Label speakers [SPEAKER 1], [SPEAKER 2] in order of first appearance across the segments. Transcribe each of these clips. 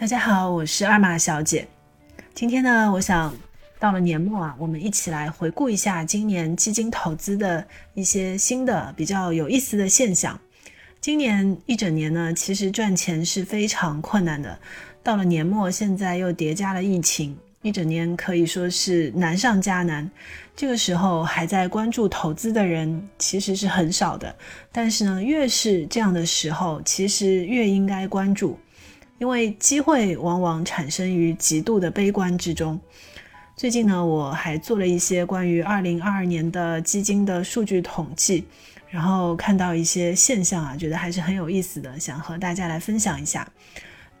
[SPEAKER 1] 大家好，我是二马小姐。今天呢，我想到了年末啊，我们一起来回顾一下今年基金投资的一些新的比较有意思的现象。今年一整年呢，其实赚钱是非常困难的。到了年末，现在又叠加了疫情，一整年可以说是难上加难。这个时候还在关注投资的人其实是很少的。但是呢，越是这样的时候，其实越应该关注。因为机会往往产生于极度的悲观之中。最近呢，我还做了一些关于二零二二年的基金的数据统计，然后看到一些现象啊，觉得还是很有意思的，想和大家来分享一下。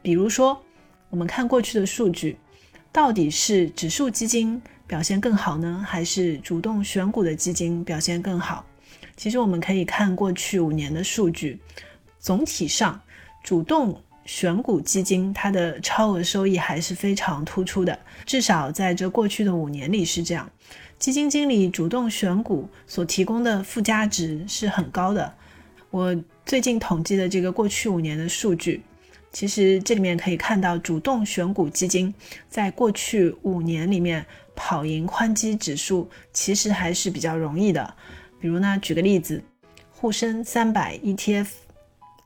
[SPEAKER 1] 比如说，我们看过去的数据，到底是指数基金表现更好呢，还是主动选股的基金表现更好？其实我们可以看过去五年的数据，总体上主动。选股基金它的超额收益还是非常突出的，至少在这过去的五年里是这样。基金经理主动选股所提供的附加值是很高的。我最近统计的这个过去五年的数据，其实这里面可以看到，主动选股基金在过去五年里面跑赢宽基指数，其实还是比较容易的。比如呢，举个例子，沪深三百 ETF。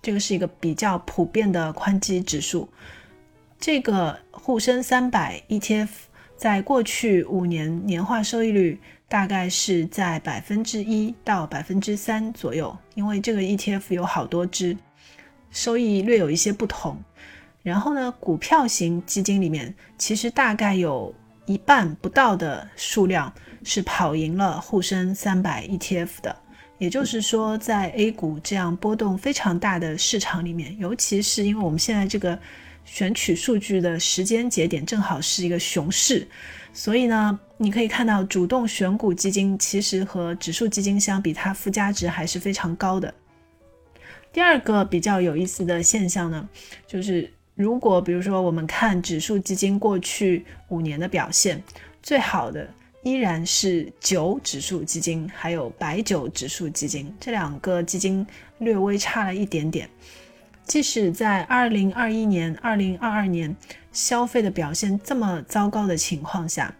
[SPEAKER 1] 这个是一个比较普遍的宽基指数，这个沪深三百 ETF 在过去五年年化收益率大概是在百分之一到百分之三左右，因为这个 ETF 有好多只，收益略有一些不同。然后呢，股票型基金里面其实大概有一半不到的数量是跑赢了沪深三百 ETF 的。也就是说，在 A 股这样波动非常大的市场里面，尤其是因为我们现在这个选取数据的时间节点正好是一个熊市，所以呢，你可以看到主动选股基金其实和指数基金相比，它附加值还是非常高的。第二个比较有意思的现象呢，就是如果比如说我们看指数基金过去五年的表现，最好的。依然是九指数基金，还有白酒指数基金这两个基金略微差了一点点。即使在二零二一年、二零二二年消费的表现这么糟糕的情况下，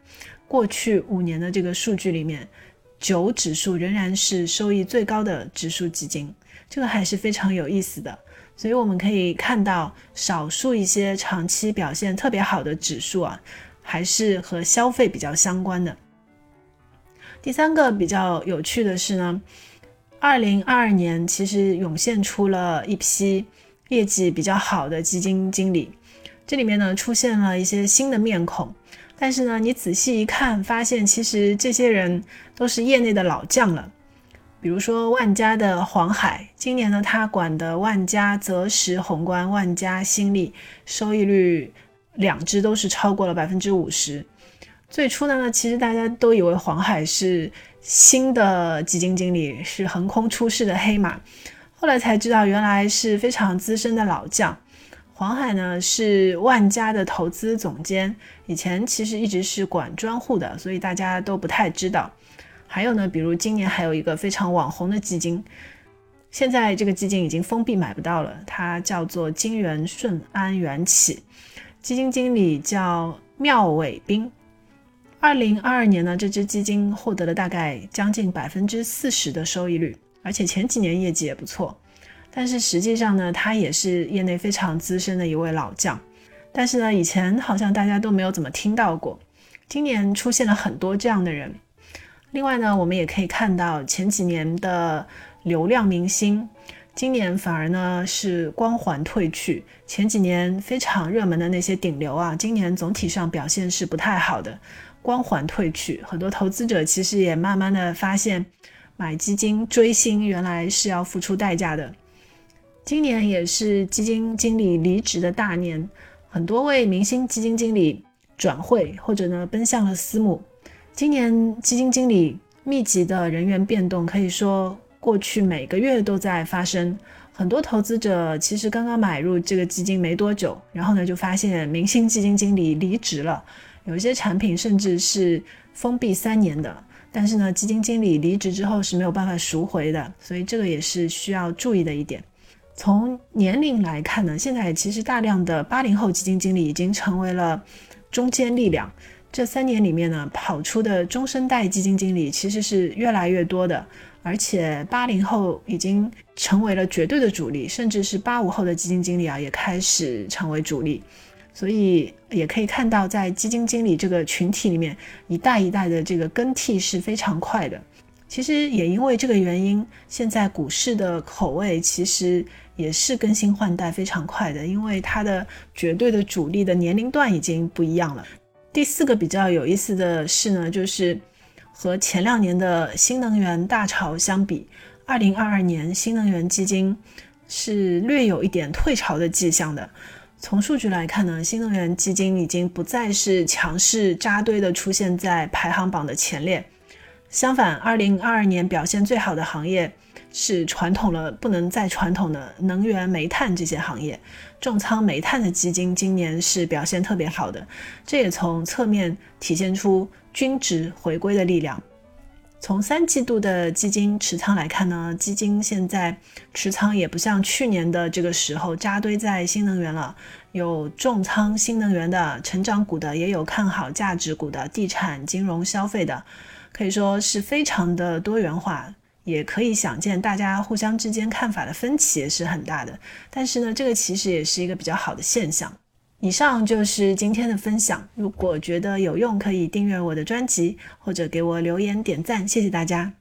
[SPEAKER 1] 过去五年的这个数据里面，九指数仍然是收益最高的指数基金，这个还是非常有意思的。所以我们可以看到，少数一些长期表现特别好的指数啊，还是和消费比较相关的。第三个比较有趣的是呢，二零二二年其实涌现出了一批业绩比较好的基金经理，这里面呢出现了一些新的面孔，但是呢你仔细一看，发现其实这些人都是业内的老将了。比如说万家的黄海，今年呢他管的万家择时宏观、万家新力收益率两只都是超过了百分之五十。最初呢，其实大家都以为黄海是新的基金经理，是横空出世的黑马。后来才知道，原来是非常资深的老将。黄海呢是万家的投资总监，以前其实一直是管专户的，所以大家都不太知道。还有呢，比如今年还有一个非常网红的基金，现在这个基金已经封闭买不到了，它叫做金元顺安元起，基金经理叫妙伟斌。二零二二年呢，这支基金获得了大概将近百分之四十的收益率，而且前几年业绩也不错。但是实际上呢，他也是业内非常资深的一位老将。但是呢，以前好像大家都没有怎么听到过。今年出现了很多这样的人。另外呢，我们也可以看到前几年的流量明星，今年反而呢是光环褪去。前几年非常热门的那些顶流啊，今年总体上表现是不太好的。光环褪去，很多投资者其实也慢慢的发现，买基金追星原来是要付出代价的。今年也是基金经理离职的大年，很多位明星基金经理转会或者呢奔向了私募。今年基金经理密集的人员变动，可以说过去每个月都在发生。很多投资者其实刚刚买入这个基金没多久，然后呢就发现明星基金经理离职了。有一些产品甚至是封闭三年的，但是呢，基金经理离职之后是没有办法赎回的，所以这个也是需要注意的一点。从年龄来看呢，现在其实大量的八零后基金经理已经成为了中坚力量。这三年里面呢，跑出的中生代基金经理其实是越来越多的，而且八零后已经成为了绝对的主力，甚至是八五后的基金经理啊，也开始成为主力。所以也可以看到，在基金经理这个群体里面，一代一代的这个更替是非常快的。其实也因为这个原因，现在股市的口味其实也是更新换代非常快的，因为它的绝对的主力的年龄段已经不一样了。第四个比较有意思的是呢，就是和前两年的新能源大潮相比，二零二二年新能源基金是略有一点退潮的迹象的。从数据来看呢，新能源基金已经不再是强势扎堆的出现在排行榜的前列。相反，二零二二年表现最好的行业是传统了不能再传统的能源、煤炭这些行业。重仓煤炭的基金今年是表现特别好的，这也从侧面体现出均值回归的力量。从三季度的基金持仓来看呢，基金现在持仓也不像去年的这个时候扎堆在新能源了，有重仓新能源的成长股的，也有看好价值股的、地产、金融、消费的，可以说是非常的多元化。也可以想见，大家互相之间看法的分歧也是很大的。但是呢，这个其实也是一个比较好的现象。以上就是今天的分享。如果觉得有用，可以订阅我的专辑，或者给我留言点赞，谢谢大家。